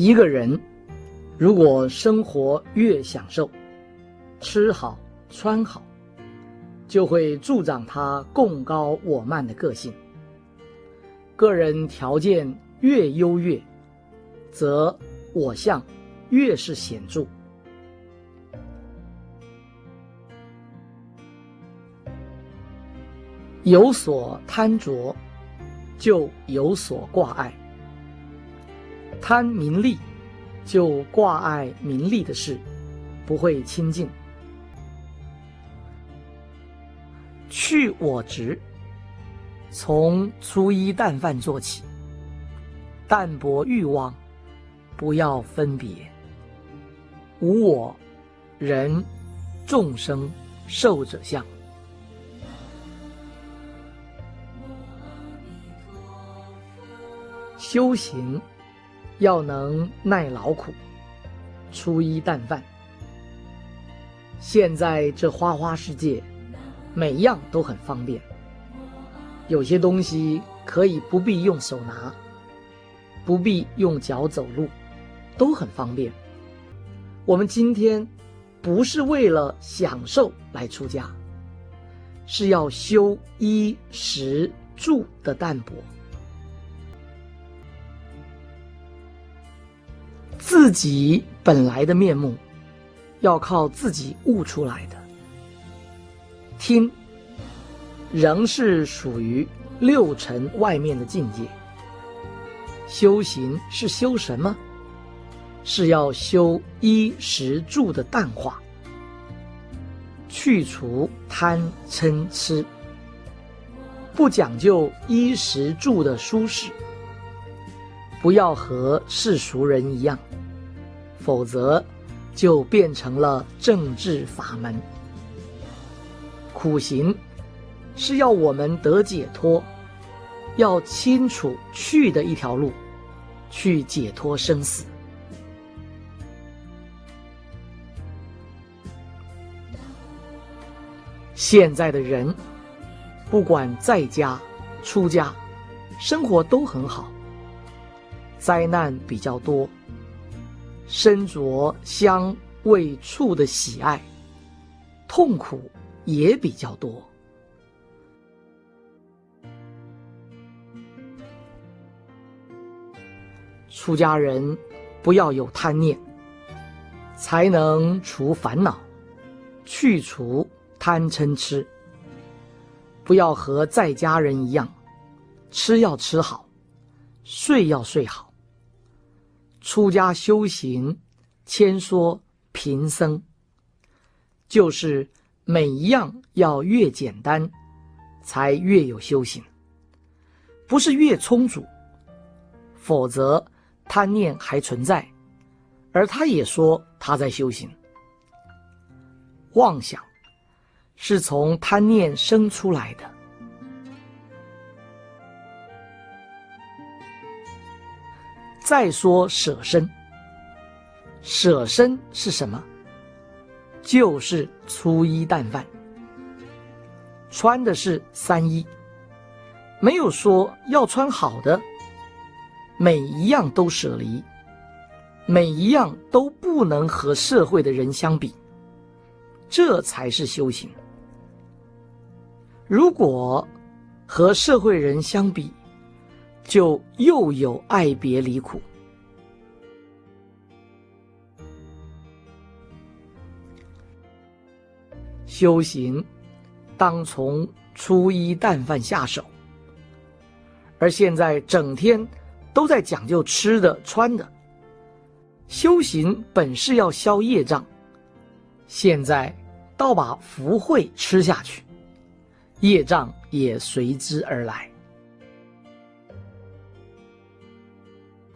一个人如果生活越享受，吃好穿好，就会助长他贡高我慢的个性。个人条件越优越，则我相越是显著。有所贪着，就有所挂碍。贪名利，就挂碍名利的事，不会亲近。去我执，从粗衣淡饭做起，淡泊欲望，不要分别。无我，人，众生，寿者相。修行要能耐劳苦，粗衣淡饭。现在这花花世界，每样都很方便。有些东西可以不必用手拿，不必用脚走路，都很方便。我们今天不是为了享受来出家，是要修衣食住的淡泊。自己本来的面目，要靠自己悟出来的。听，仍是属于六尘外面的境界。修行是修什么？是要修衣食住的淡化，去除贪嗔痴，不讲究衣食住的舒适，不要和世俗人一样。否则，就变成了政治法门。苦行是要我们得解脱，要清楚去的一条路，去解脱生死。现在的人，不管在家、出家，生活都很好，灾难比较多。身着香味触的喜爱，痛苦也比较多。出家人不要有贪念，才能除烦恼，去除贪嗔痴。不要和在家人一样，吃要吃好，睡要睡好。出家修行，谦说贫僧，就是每一样要越简单，才越有修行。不是越充足，否则贪念还存在，而他也说他在修行。妄想是从贪念生出来的。再说舍身，舍身是什么？就是粗衣淡饭，穿的是三衣，没有说要穿好的，每一样都舍离，每一样都不能和社会的人相比，这才是修行。如果和社会人相比，就又有爱别离苦。修行当从粗衣淡饭下手，而现在整天都在讲究吃的穿的。修行本是要消业障，现在倒把福慧吃下去，业障也随之而来。